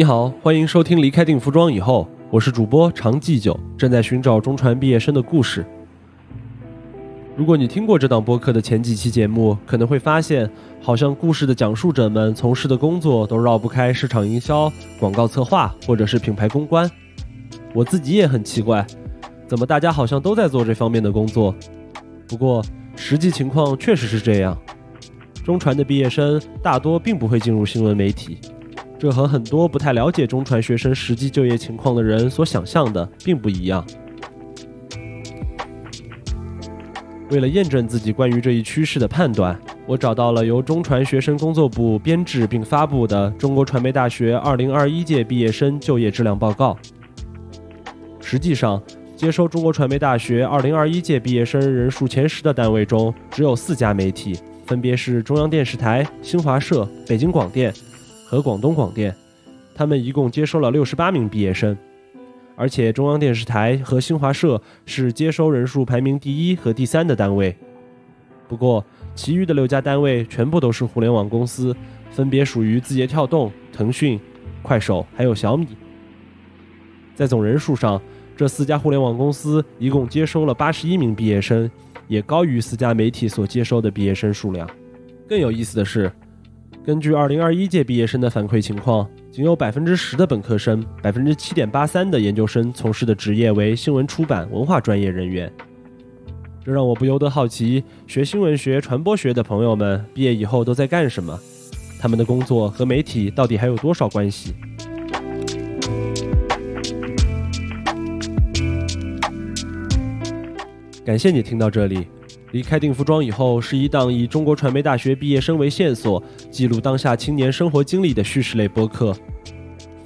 你好，欢迎收听《离开定服装以后》，我是主播常记久，正在寻找中传毕业生的故事。如果你听过这档播客的前几期节目，可能会发现，好像故事的讲述者们从事的工作都绕不开市场营销、广告策划或者是品牌公关。我自己也很奇怪，怎么大家好像都在做这方面的工作？不过实际情况确实是这样，中传的毕业生大多并不会进入新闻媒体。这和很多不太了解中传学生实际就业情况的人所想象的并不一样。为了验证自己关于这一趋势的判断，我找到了由中传学生工作部编制并发布的《中国传媒大学2021届毕业生就业质量报告》。实际上，接收中国传媒大学2021届毕业生人数前十的单位中，只有四家媒体，分别是中央电视台、新华社、北京广电。和广东广电，他们一共接收了六十八名毕业生，而且中央电视台和新华社是接收人数排名第一和第三的单位。不过，其余的六家单位全部都是互联网公司，分别属于字节跳动、腾讯、快手还有小米。在总人数上，这四家互联网公司一共接收了八十一名毕业生，也高于四家媒体所接收的毕业生数量。更有意思的是。根据二零二一届毕业生的反馈情况，仅有百分之十的本科生，百分之七点八三的研究生从事的职业为新闻出版文化专业人员。这让我不由得好奇，学新闻学、传播学的朋友们毕业以后都在干什么？他们的工作和媒体到底还有多少关系？感谢你听到这里。离开定服装以后，是一档以中国传媒大学毕业生为线索，记录当下青年生活经历的叙事类播客。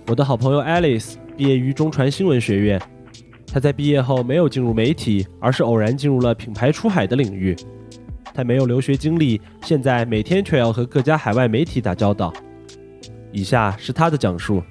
我的好朋友 Alice 毕业于中传新闻学院，她在毕业后没有进入媒体，而是偶然进入了品牌出海的领域。她没有留学经历，现在每天却要和各家海外媒体打交道。以下是她的讲述。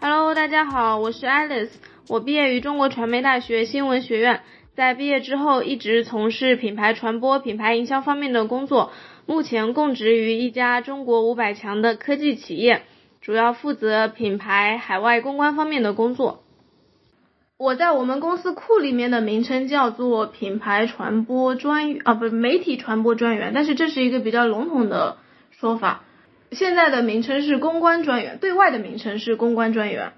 Hello，大家好，我是 Alice，我毕业于中国传媒大学新闻学院。在毕业之后，一直从事品牌传播、品牌营销方面的工作。目前供职于一家中国五百强的科技企业，主要负责品牌海外公关方面的工作。我在我们公司库里面的名称叫做品牌传播专啊，不媒体传播专员，但是这是一个比较笼统的说法。现在的名称是公关专员，对外的名称是公关专员。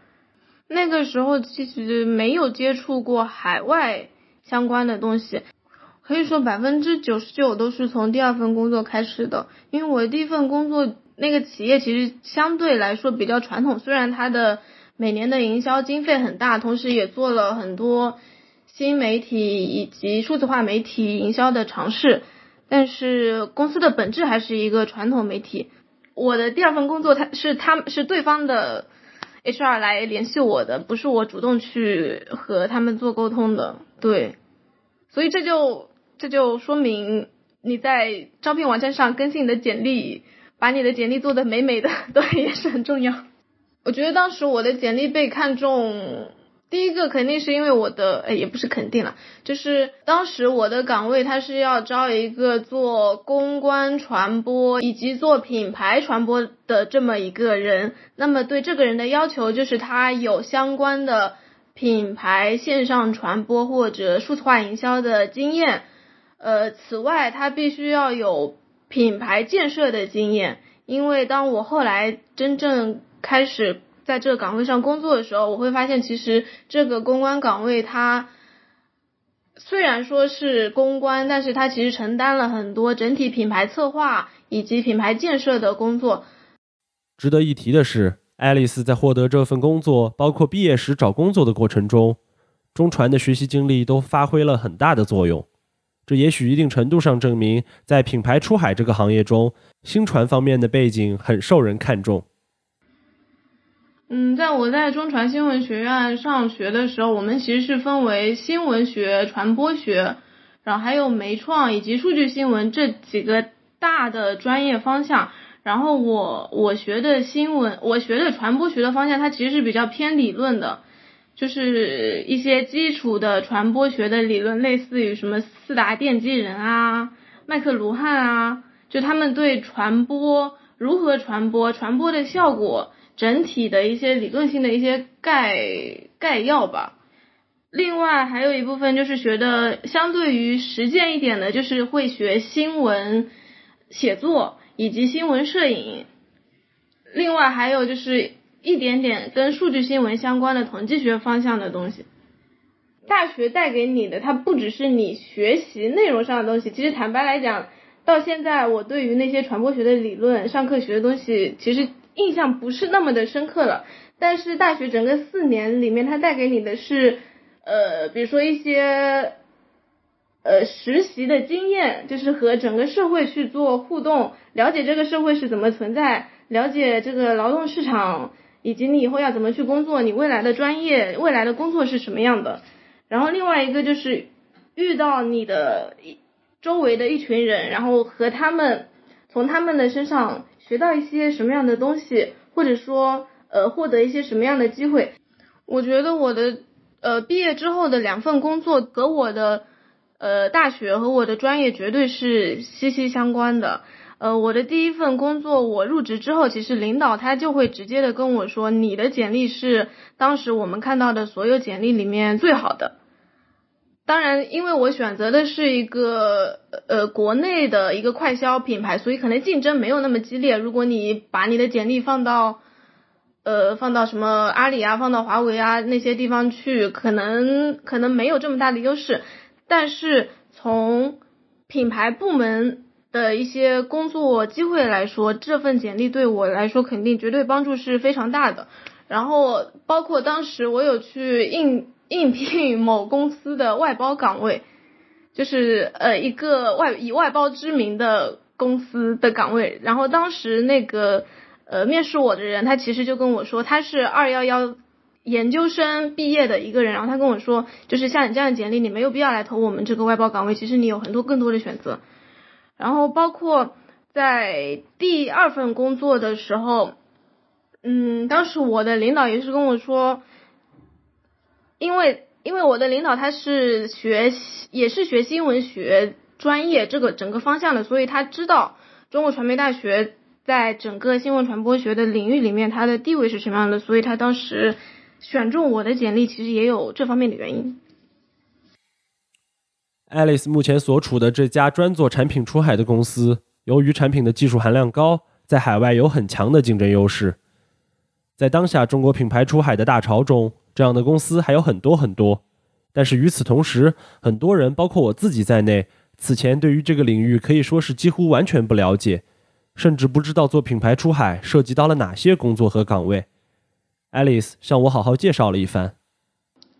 那个时候其实没有接触过海外。相关的东西，可以说百分之九十九都是从第二份工作开始的。因为我的第一份工作那个企业其实相对来说比较传统，虽然它的每年的营销经费很大，同时也做了很多新媒体以及数字化媒体营销的尝试，但是公司的本质还是一个传统媒体。我的第二份工作，他是他们是对方的 HR 来联系我的，不是我主动去和他们做沟通的。对，所以这就这就说明你在招聘网站上更新你的简历，把你的简历做的美美的，对，也是很重要。我觉得当时我的简历被看中，第一个肯定是因为我的，哎，也不是肯定了，就是当时我的岗位它是要招一个做公关传播以及做品牌传播的这么一个人，那么对这个人的要求就是他有相关的。品牌线上传播或者数字化营销的经验，呃，此外，他必须要有品牌建设的经验。因为当我后来真正开始在这个岗位上工作的时候，我会发现，其实这个公关岗位它虽然说是公关，但是它其实承担了很多整体品牌策划以及品牌建设的工作。值得一提的是。爱丽丝在获得这份工作，包括毕业时找工作的过程中，中传的学习经历都发挥了很大的作用。这也许一定程度上证明，在品牌出海这个行业中，新传方面的背景很受人看重。嗯，在我在中传新闻学院上学的时候，我们其实是分为新闻学、传播学，然后还有媒创以及数据新闻这几个大的专业方向。然后我我学的新闻，我学的传播学的方向，它其实是比较偏理论的，就是一些基础的传播学的理论，类似于什么四大奠基人啊、麦克卢汉啊，就他们对传播如何传播、传播的效果整体的一些理论性的一些概概要吧。另外还有一部分就是学的相对于实践一点的，就是会学新闻写作以及新闻摄影。另外还有就是一点点跟数据新闻相关的统计学方向的东西。大学带给你的，它不只是你学习内容上的东西。其实坦白来讲，到现在我对于那些传播学的理论、上课学的东西，其实印象不是那么的深刻了。但是大学整个四年里面，它带给你的是，呃，比如说一些，呃，实习的经验，就是和整个社会去做互动，了解这个社会是怎么存在，了解这个劳动市场，以及你以后要怎么去工作，你未来的专业、未来的工作是什么样的。然后另外一个就是遇到你的周围的一群人，然后和他们从他们的身上学到一些什么样的东西，或者说呃获得一些什么样的机会。我觉得我的呃毕业之后的两份工作和我的呃大学和我的专业绝对是息息相关的。呃，我的第一份工作，我入职之后，其实领导他就会直接的跟我说，你的简历是当时我们看到的所有简历里面最好的。当然，因为我选择的是一个呃国内的一个快消品牌，所以可能竞争没有那么激烈。如果你把你的简历放到呃放到什么阿里啊，放到华为啊那些地方去，可能可能没有这么大的优势。但是从品牌部门的一些工作机会来说，这份简历对我来说肯定绝对帮助是非常大的。然后包括当时我有去应。应聘某公司的外包岗位，就是呃一个外以外包知名的公司的岗位。然后当时那个呃面试我的人，他其实就跟我说，他是二幺幺研究生毕业的一个人。然后他跟我说，就是像你这样的简历，你没有必要来投我们这个外包岗位，其实你有很多更多的选择。然后包括在第二份工作的时候，嗯，当时我的领导也是跟我说。因为因为我的领导他是学也是学新闻学专业这个整个方向的，所以他知道中国传媒大学在整个新闻传播学的领域里面它的地位是什么样的，所以他当时选中我的简历，其实也有这方面的原因。Alice 目前所处的这家专做产品出海的公司，由于产品的技术含量高，在海外有很强的竞争优势，在当下中国品牌出海的大潮中。这样的公司还有很多很多，但是与此同时，很多人，包括我自己在内，此前对于这个领域可以说是几乎完全不了解，甚至不知道做品牌出海涉及到了哪些工作和岗位。Alice 向我好好介绍了一番。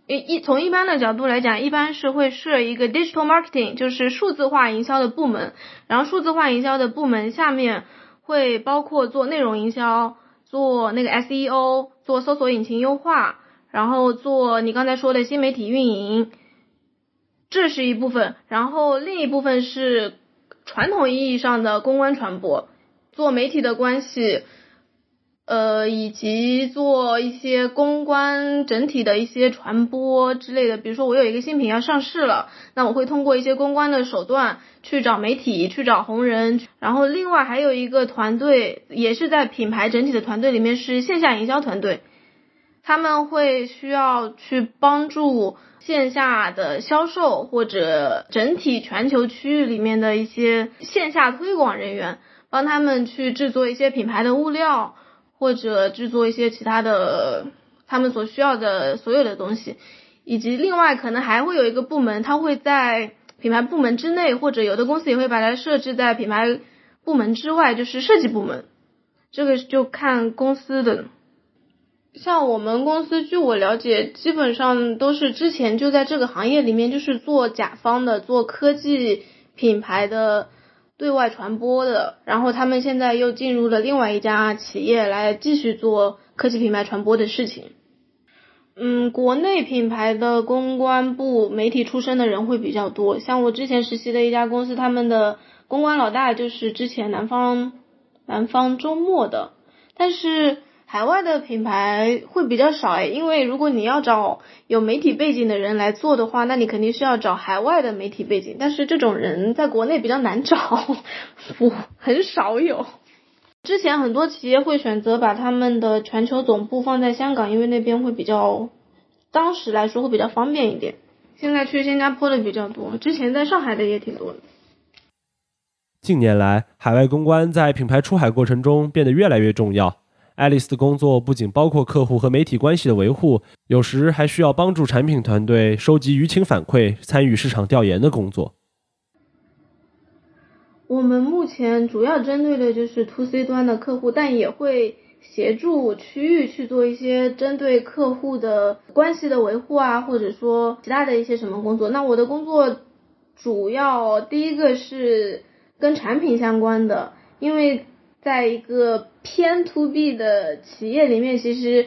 一一从一般的角度来讲，一般是会设一个 digital marketing，就是数字化营销的部门，然后数字化营销的部门下面会包括做内容营销，做那个 SEO，做搜索引擎优化。然后做你刚才说的新媒体运营，这是一部分。然后另一部分是传统意义上的公关传播，做媒体的关系，呃，以及做一些公关整体的一些传播之类的。比如说我有一个新品要上市了，那我会通过一些公关的手段去找媒体，去找红人。然后另外还有一个团队，也是在品牌整体的团队里面是线下营销团队。他们会需要去帮助线下的销售或者整体全球区域里面的一些线下推广人员，帮他们去制作一些品牌的物料，或者制作一些其他的他们所需要的所有的东西，以及另外可能还会有一个部门，他会在品牌部门之内，或者有的公司也会把它设置在品牌部门之外，就是设计部门，这个就看公司的。像我们公司，据我了解，基本上都是之前就在这个行业里面，就是做甲方的，做科技品牌的对外传播的。然后他们现在又进入了另外一家企业，来继续做科技品牌传播的事情。嗯，国内品牌的公关部媒体出身的人会比较多。像我之前实习的一家公司，他们的公关老大就是之前南方南方周末的，但是。海外的品牌会比较少哎，因为如果你要找有媒体背景的人来做的话，那你肯定是要找海外的媒体背景，但是这种人在国内比较难找，不 很少有。之前很多企业会选择把他们的全球总部放在香港，因为那边会比较，当时来说会比较方便一点。现在去新加坡的比较多，之前在上海的也挺多的。近年来，海外公关在品牌出海过程中变得越来越重要。爱丽丝的工作不仅包括客户和媒体关系的维护，有时还需要帮助产品团队收集舆情反馈、参与市场调研的工作。我们目前主要针对的就是 to C 端的客户，但也会协助区域去做一些针对客户的关系的维护啊，或者说其他的一些什么工作。那我的工作主要第一个是跟产品相关的，因为在一个偏 to B 的企业里面，其实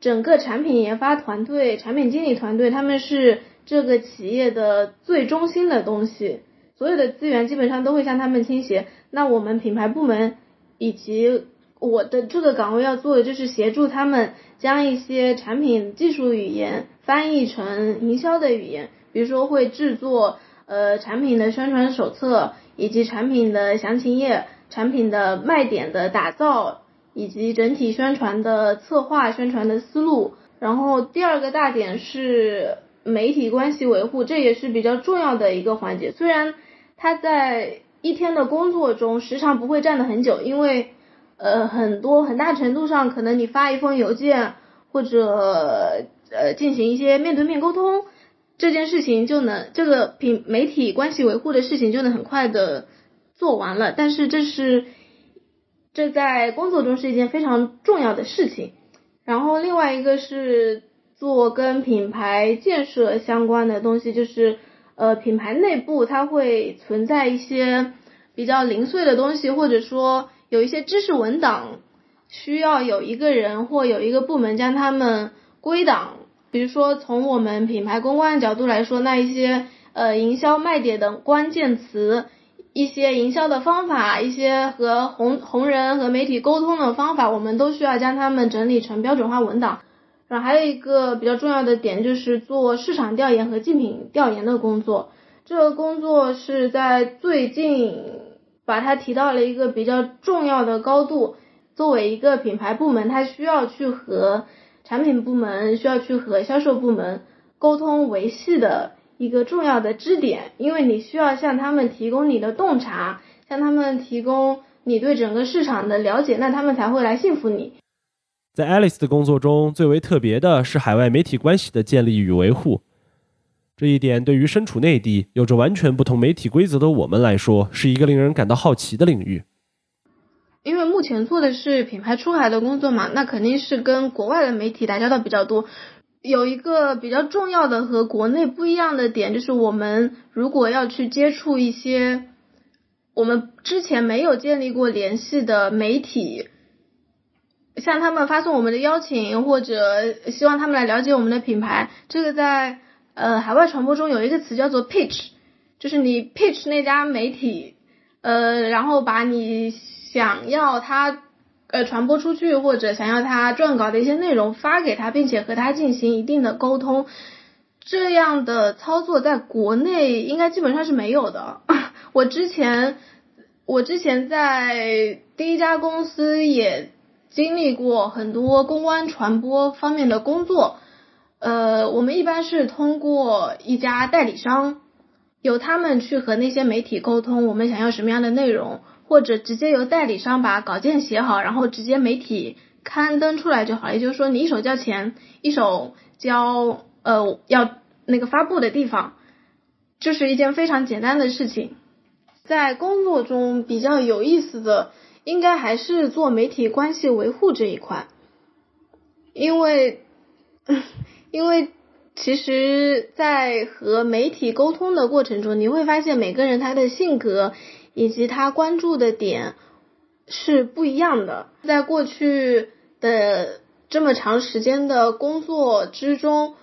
整个产品研发团队、产品经理团队，他们是这个企业的最中心的东西。所有的资源基本上都会向他们倾斜。那我们品牌部门以及我的这个岗位要做的就是协助他们将一些产品技术语言翻译成营销的语言，比如说会制作呃产品的宣传手册，以及产品的详情页、产品的卖点的打造，以及整体宣传的策划、宣传的思路。然后第二个大点是媒体关系维护，这也是比较重要的一个环节。虽然他在一天的工作中时常不会站的很久，因为呃很多很大程度上可能你发一封邮件或者呃进行一些面对面沟通，这件事情就能这个品媒体关系维护的事情就能很快的做完了。但是这是这在工作中是一件非常重要的事情。然后另外一个是做跟品牌建设相关的东西，就是。呃，品牌内部它会存在一些比较零碎的东西，或者说有一些知识文档，需要有一个人或有一个部门将它们归档。比如说，从我们品牌公关的角度来说，那一些呃营销卖点的关键词，一些营销的方法，一些和红红人和媒体沟通的方法，我们都需要将它们整理成标准化文档。然后还有一个比较重要的点就是做市场调研和竞品调研的工作，这个工作是在最近把它提到了一个比较重要的高度。作为一个品牌部门，它需要去和产品部门、需要去和销售部门沟通维系的一个重要的支点，因为你需要向他们提供你的洞察，向他们提供你对整个市场的了解，那他们才会来信服你。在 Alice 的工作中，最为特别的是海外媒体关系的建立与维护。这一点对于身处内地、有着完全不同媒体规则的我们来说，是一个令人感到好奇的领域。因为目前做的是品牌出海的工作嘛，那肯定是跟国外的媒体打交道比较多。有一个比较重要的和国内不一样的点，就是我们如果要去接触一些我们之前没有建立过联系的媒体。向他们发送我们的邀请，或者希望他们来了解我们的品牌。这个在呃海外传播中有一个词叫做 pitch，就是你 pitch 那家媒体，呃，然后把你想要他呃传播出去或者想要他撰稿的一些内容发给他，并且和他进行一定的沟通。这样的操作在国内应该基本上是没有的。我之前我之前在第一家公司也。经历过很多公关传播方面的工作，呃，我们一般是通过一家代理商，由他们去和那些媒体沟通我们想要什么样的内容，或者直接由代理商把稿件写好，然后直接媒体刊登出来就好。也就是说，你一手交钱，一手交呃要那个发布的地方，这是一件非常简单的事情。在工作中比较有意思的。应该还是做媒体关系维护这一块，因为，因为其实，在和媒体沟通的过程中，你会发现每个人他的性格以及他关注的点是不一样的。在过去的这么长时间的工作之中，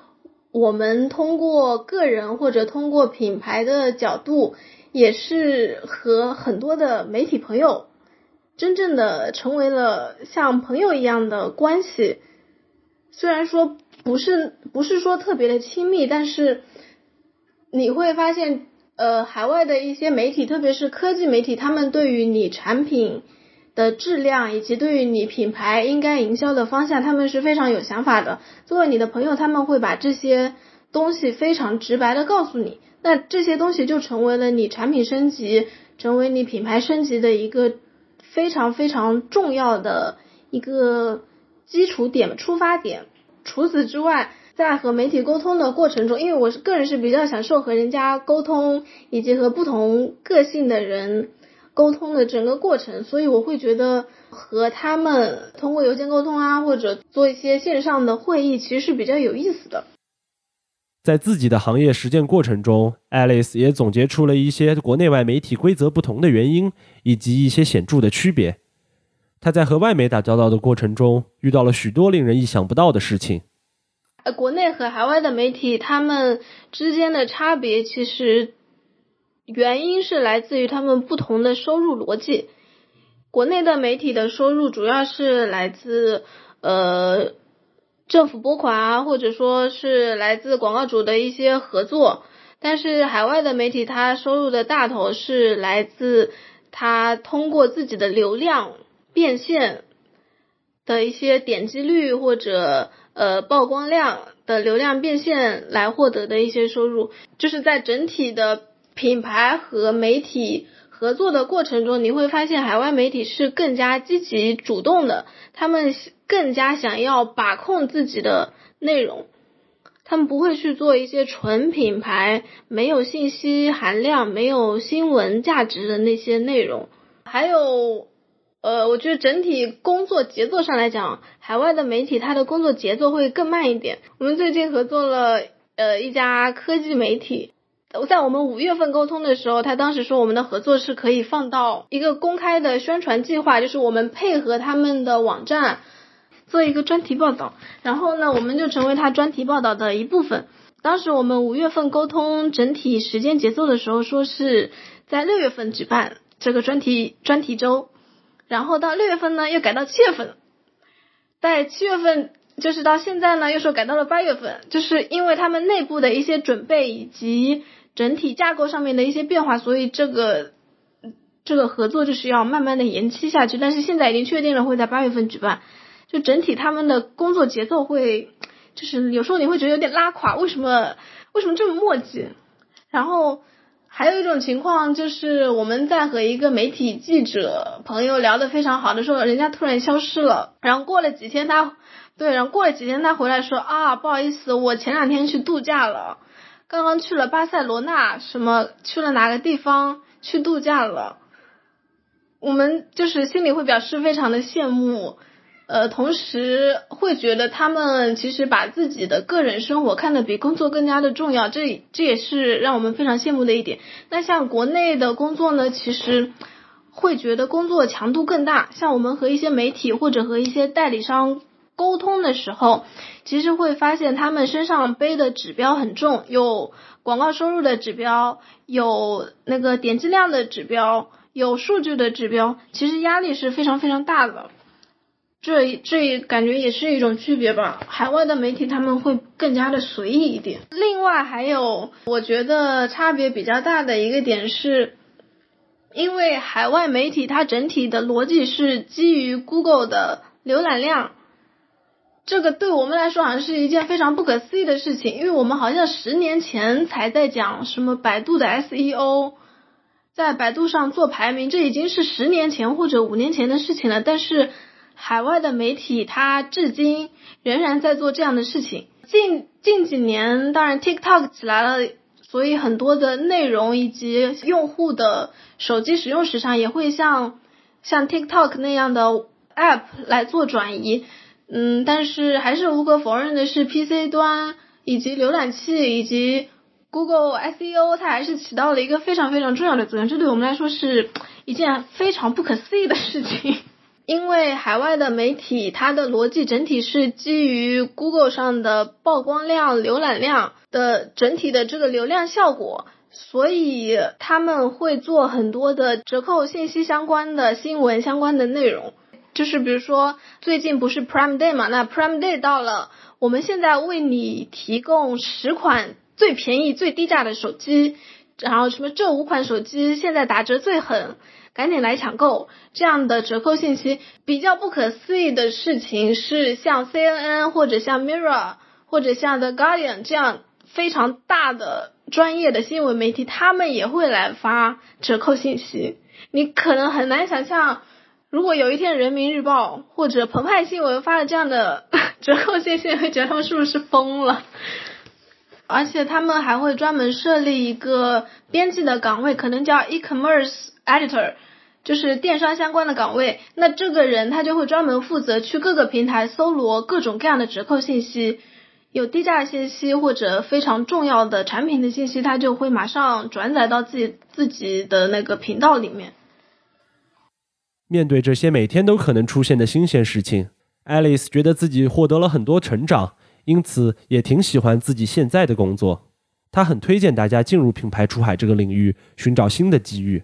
我们通过个人或者通过品牌的角度，也是和很多的媒体朋友。真正的成为了像朋友一样的关系，虽然说不是不是说特别的亲密，但是你会发现，呃，海外的一些媒体，特别是科技媒体，他们对于你产品的质量以及对于你品牌应该营销的方向，他们是非常有想法的。作为你的朋友，他们会把这些东西非常直白的告诉你，那这些东西就成为了你产品升级、成为你品牌升级的一个非常非常重要的一个基础点、出发点。除此之外，在和媒体沟通的过程中，因为我是个人是比较享受和人家沟通，以及和不同个性的人。沟通的整个过程，所以我会觉得和他们通过邮件沟通啊，或者做一些线上的会议，其实是比较有意思的。在自己的行业实践过程中，Alice 也总结出了一些国内外媒体规则不同的原因，以及一些显著的区别。他在和外媒打交道的过程中，遇到了许多令人意想不到的事情。呃，国内和海外的媒体，他们之间的差别其实。原因是来自于他们不同的收入逻辑。国内的媒体的收入主要是来自呃政府拨款啊，或者说是来自广告主的一些合作。但是海外的媒体，它收入的大头是来自它通过自己的流量变现的一些点击率或者呃曝光量的流量变现来获得的一些收入，就是在整体的。品牌和媒体合作的过程中，你会发现海外媒体是更加积极主动的，他们更加想要把控自己的内容，他们不会去做一些纯品牌、没有信息含量、没有新闻价值的那些内容。还有，呃，我觉得整体工作节奏上来讲，海外的媒体它的工作节奏会更慢一点。我们最近合作了呃一家科技媒体。我在我们五月份沟通的时候，他当时说我们的合作是可以放到一个公开的宣传计划，就是我们配合他们的网站做一个专题报道，然后呢，我们就成为他专题报道的一部分。当时我们五月份沟通整体时间节奏的时候，说是在六月份举办这个专题专题周，然后到六月份呢又改到七月份，在七月份就是到现在呢又说改到了八月份，就是因为他们内部的一些准备以及。整体架构上面的一些变化，所以这个这个合作就是要慢慢的延期下去。但是现在已经确定了会在八月份举办，就整体他们的工作节奏会，就是有时候你会觉得有点拉垮，为什么为什么这么磨叽？然后还有一种情况就是我们在和一个媒体记者朋友聊得非常好的时候，人家突然消失了，然后过了几天他，对，然后过了几天他回来说啊，不好意思，我前两天去度假了。刚刚去了巴塞罗那，什么去了哪个地方去度假了？我们就是心里会表示非常的羡慕，呃，同时会觉得他们其实把自己的个人生活看得比工作更加的重要，这这也是让我们非常羡慕的一点。那像国内的工作呢，其实会觉得工作强度更大，像我们和一些媒体或者和一些代理商。沟通的时候，其实会发现他们身上背的指标很重，有广告收入的指标，有那个点击量的指标，有数据的指标，其实压力是非常非常大的。这这感觉也是一种区别吧。海外的媒体他们会更加的随意一点。另外还有，我觉得差别比较大的一个点是，因为海外媒体它整体的逻辑是基于 Google 的浏览量。这个对我们来说好像是一件非常不可思议的事情，因为我们好像十年前才在讲什么百度的 SEO，在百度上做排名，这已经是十年前或者五年前的事情了。但是海外的媒体它至今仍然在做这样的事情。近近几年，当然 TikTok 起来了，所以很多的内容以及用户的手机使用时长也会像像 TikTok 那样的 App 来做转移。嗯，但是还是无可否认的是，PC 端以及浏览器以及 Google SEO，它还是起到了一个非常非常重要的作用。这对我们来说是一件非常不可思议的事情。因为海外的媒体，它的逻辑整体是基于 Google 上的曝光量、浏览量的整体的这个流量效果，所以他们会做很多的折扣信息相关的新闻相关的内容。就是比如说，最近不是 Prime Day 嘛？那 Prime Day 到了，我们现在为你提供十款最便宜、最低价的手机，然后什么这五款手机现在打折最狠，赶紧来抢购这样的折扣信息。比较不可思议的事情是，像 CNN 或者像 Mirror 或者像 The Guardian 这样非常大的专业的新闻媒体，他们也会来发折扣信息。你可能很难想象，如果有一天人民日报或者澎湃新闻发了这样的 折扣信息，会觉得他们是不是疯了？而且他们还会专门设立一个编辑的岗位，可能叫 e-commerce editor，就是电商相关的岗位。那这个人他就会专门负责去各个平台搜罗各种各样的折扣信息，有低价信息或者非常重要的产品的信息，他就会马上转载到自己自己的那个频道里面。面对这些每天都可能出现的新鲜事情，Alice 觉得自己获得了很多成长。因此，也挺喜欢自己现在的工作。他很推荐大家进入品牌出海这个领域，寻找新的机遇。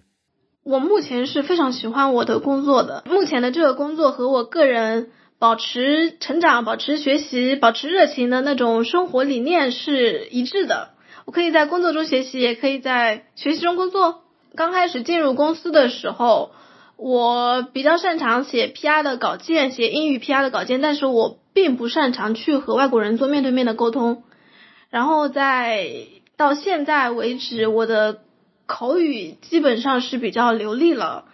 我目前是非常喜欢我的工作的。目前的这个工作和我个人保持成长、保持学习、保持热情的那种生活理念是一致的。我可以在工作中学习，也可以在学习中工作。刚开始进入公司的时候，我比较擅长写 PR 的稿件，写英语 PR 的稿件，但是我。并不擅长去和外国人做面对面的沟通，然后在到现在为止，我的口语基本上是比较流利了，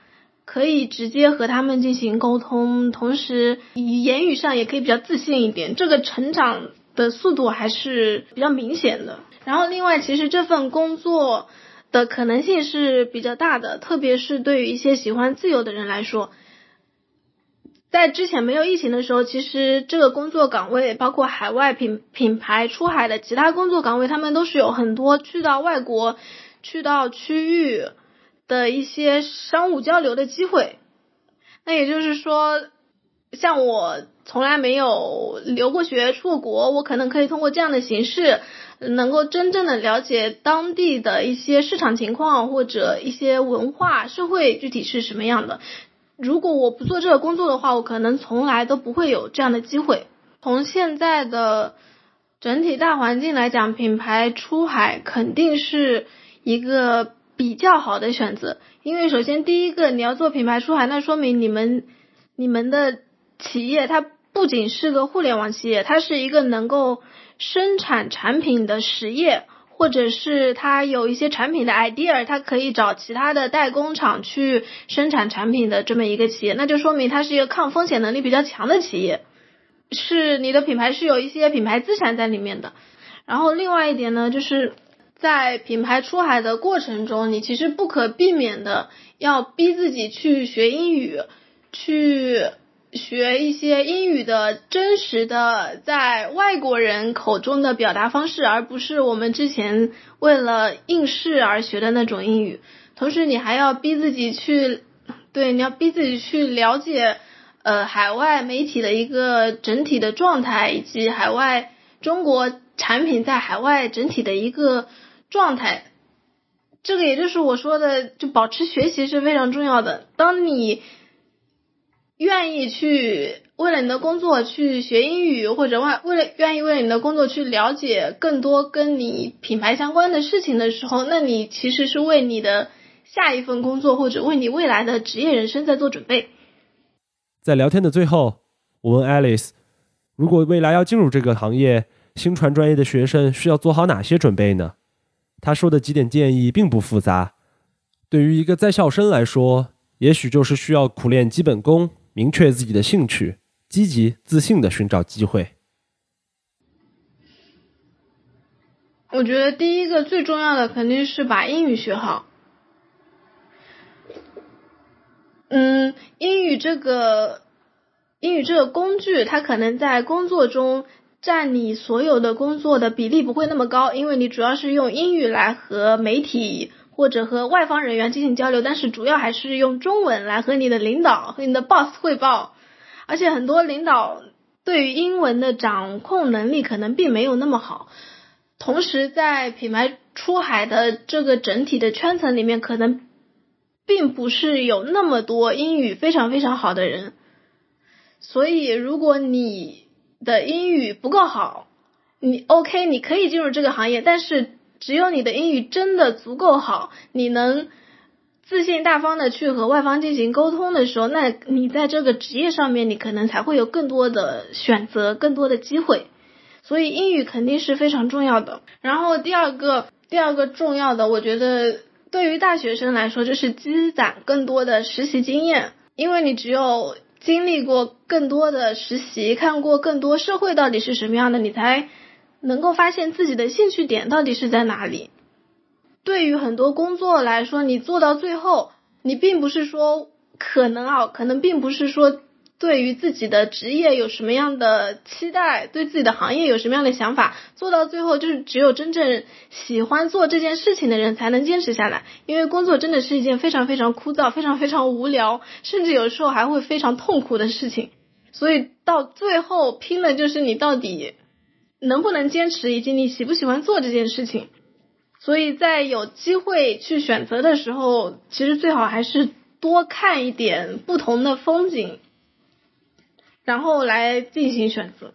可以直接和他们进行沟通，同时言语上也可以比较自信一点，这个成长的速度还是比较明显的。然后另外，其实这份工作的可能性是比较大的，特别是对于一些喜欢自由的人来说。在之前没有疫情的时候，其实这个工作岗位，包括海外品品牌出海的其他工作岗位，他们都是有很多去到外国、去到区域的一些商务交流的机会。那也就是说，像我从来没有留过学、出过国，我可能可以通过这样的形式，能够真正的了解当地的一些市场情况或者一些文化、社会具体是什么样的。如果我不做这个工作的话，我可能从来都不会有这样的机会。从现在的整体大环境来讲，品牌出海肯定是一个比较好的选择。因为首先第一个，你要做品牌出海，那说明你们你们的企业它不仅是个互联网企业，它是一个能够生产产品的实业。或者是它有一些产品的 idea，它可以找其他的代工厂去生产产品的这么一个企业，那就说明它是一个抗风险能力比较强的企业，是你的品牌是有一些品牌资产在里面的。然后另外一点呢，就是在品牌出海的过程中，你其实不可避免的要逼自己去学英语，去。学一些英语的真实的在外国人口中的表达方式，而不是我们之前为了应试而学的那种英语。同时，你还要逼自己去，对，你要逼自己去了解，呃，海外媒体的一个整体的状态，以及海外中国产品在海外整体的一个状态。这个也就是我说的，就保持学习是非常重要的。当你愿意去为了你的工作去学英语，或者外为了愿意为了你的工作去了解更多跟你品牌相关的事情的时候，那你其实是为你的下一份工作或者为你未来的职业人生在做准备。在聊天的最后，我问 Alice，如果未来要进入这个行业，新传专业的学生需要做好哪些准备呢？他说的几点建议并不复杂，对于一个在校生来说，也许就是需要苦练基本功。明确自己的兴趣，积极自信的寻找机会。我觉得第一个最重要的肯定是把英语学好。嗯，英语这个英语这个工具，它可能在工作中占你所有的工作的比例不会那么高，因为你主要是用英语来和媒体。或者和外方人员进行交流，但是主要还是用中文来和你的领导和你的 boss 汇报，而且很多领导对于英文的掌控能力可能并没有那么好。同时，在品牌出海的这个整体的圈层里面，可能并不是有那么多英语非常非常好的人。所以，如果你的英语不够好，你 OK，你可以进入这个行业，但是。只有你的英语真的足够好，你能自信大方的去和外方进行沟通的时候，那你在这个职业上面，你可能才会有更多的选择，更多的机会。所以英语肯定是非常重要的。然后第二个，第二个重要的，我觉得对于大学生来说，就是积攒更多的实习经验，因为你只有经历过更多的实习，看过更多社会到底是什么样的，你才。能够发现自己的兴趣点到底是在哪里。对于很多工作来说，你做到最后，你并不是说可能啊，可能并不是说对于自己的职业有什么样的期待，对自己的行业有什么样的想法，做到最后就是只有真正喜欢做这件事情的人才能坚持下来。因为工作真的是一件非常非常枯燥、非常非常无聊，甚至有时候还会非常痛苦的事情。所以到最后拼的就是你到底。能不能坚持，以及你喜不喜欢做这件事情，所以在有机会去选择的时候，其实最好还是多看一点不同的风景，然后来进行选择。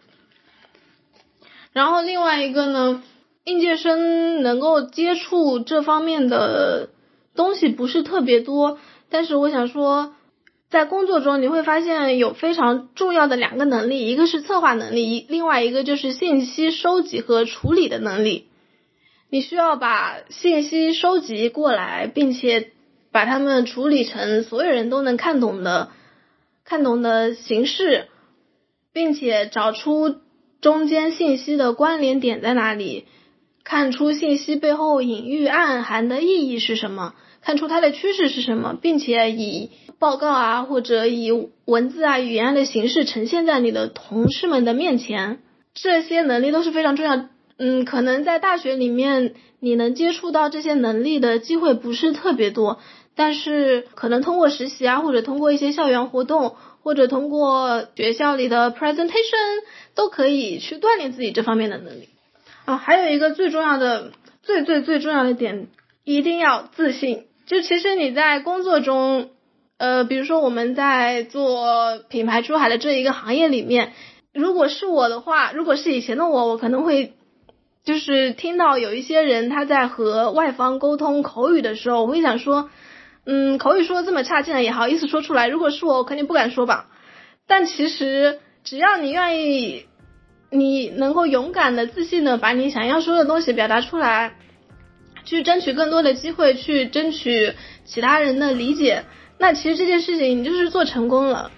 然后另外一个呢，应届生能够接触这方面的东西不是特别多，但是我想说。在工作中，你会发现有非常重要的两个能力，一个是策划能力，另外一个就是信息收集和处理的能力。你需要把信息收集过来，并且把它们处理成所有人都能看懂的、看懂的形式，并且找出中间信息的关联点在哪里，看出信息背后隐喻暗含的意义是什么，看出它的趋势是什么，并且以。报告啊，或者以文字啊、语言的形式呈现在你的同事们的面前，这些能力都是非常重要。嗯，可能在大学里面你能接触到这些能力的机会不是特别多，但是可能通过实习啊，或者通过一些校园活动，或者通过学校里的 presentation，都可以去锻炼自己这方面的能力。啊，还有一个最重要的、最最最重要的点，一定要自信。就其实你在工作中。呃，比如说我们在做品牌出海的这一个行业里面，如果是我的话，如果是以前的我，我可能会就是听到有一些人他在和外方沟通口语的时候，我会想说，嗯，口语说的这么差，劲了也好意思说出来。如果是我，我肯定不敢说吧。但其实只要你愿意，你能够勇敢的、自信的把你想要说的东西表达出来，去争取更多的机会，去争取其他人的理解。那其实这件事情你就是做成功了，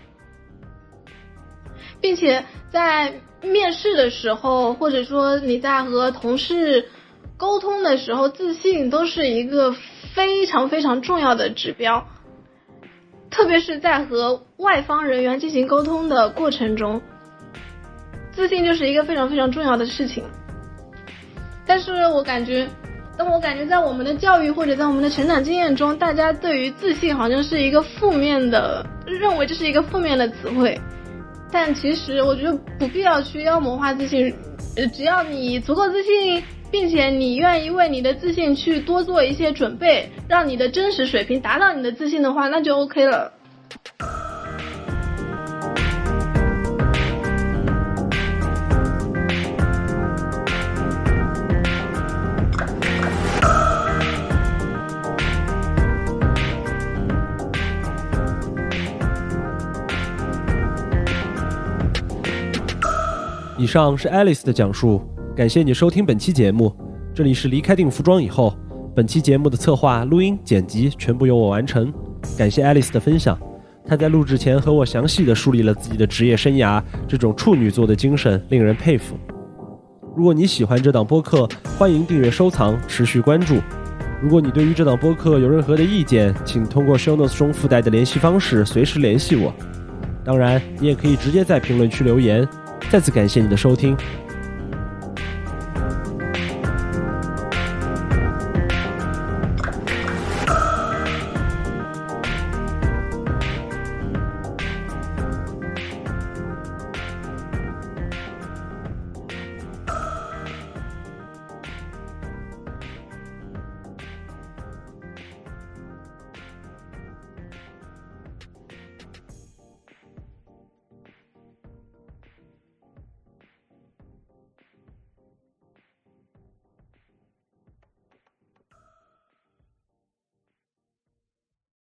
并且在面试的时候，或者说你在和同事沟通的时候，自信都是一个非常非常重要的指标，特别是在和外方人员进行沟通的过程中，自信就是一个非常非常重要的事情。但是我感觉。但我感觉在我们的教育或者在我们的成长经验中，大家对于自信好像是一个负面的，认为这是一个负面的词汇。但其实我觉得不必要去妖魔化自信，只要你足够自信，并且你愿意为你的自信去多做一些准备，让你的真实水平达到你的自信的话，那就 OK 了。以上是 Alice 的讲述，感谢你收听本期节目。这里是离开定服装以后，本期节目的策划、录音、剪辑全部由我完成。感谢 Alice 的分享，她在录制前和我详细的梳理了自己的职业生涯，这种处女座的精神令人佩服。如果你喜欢这档播客，欢迎订阅、收藏、持续关注。如果你对于这档播客有任何的意见，请通过 Show Notes 中附带的联系方式随时联系我。当然，你也可以直接在评论区留言。再次感谢你的收听，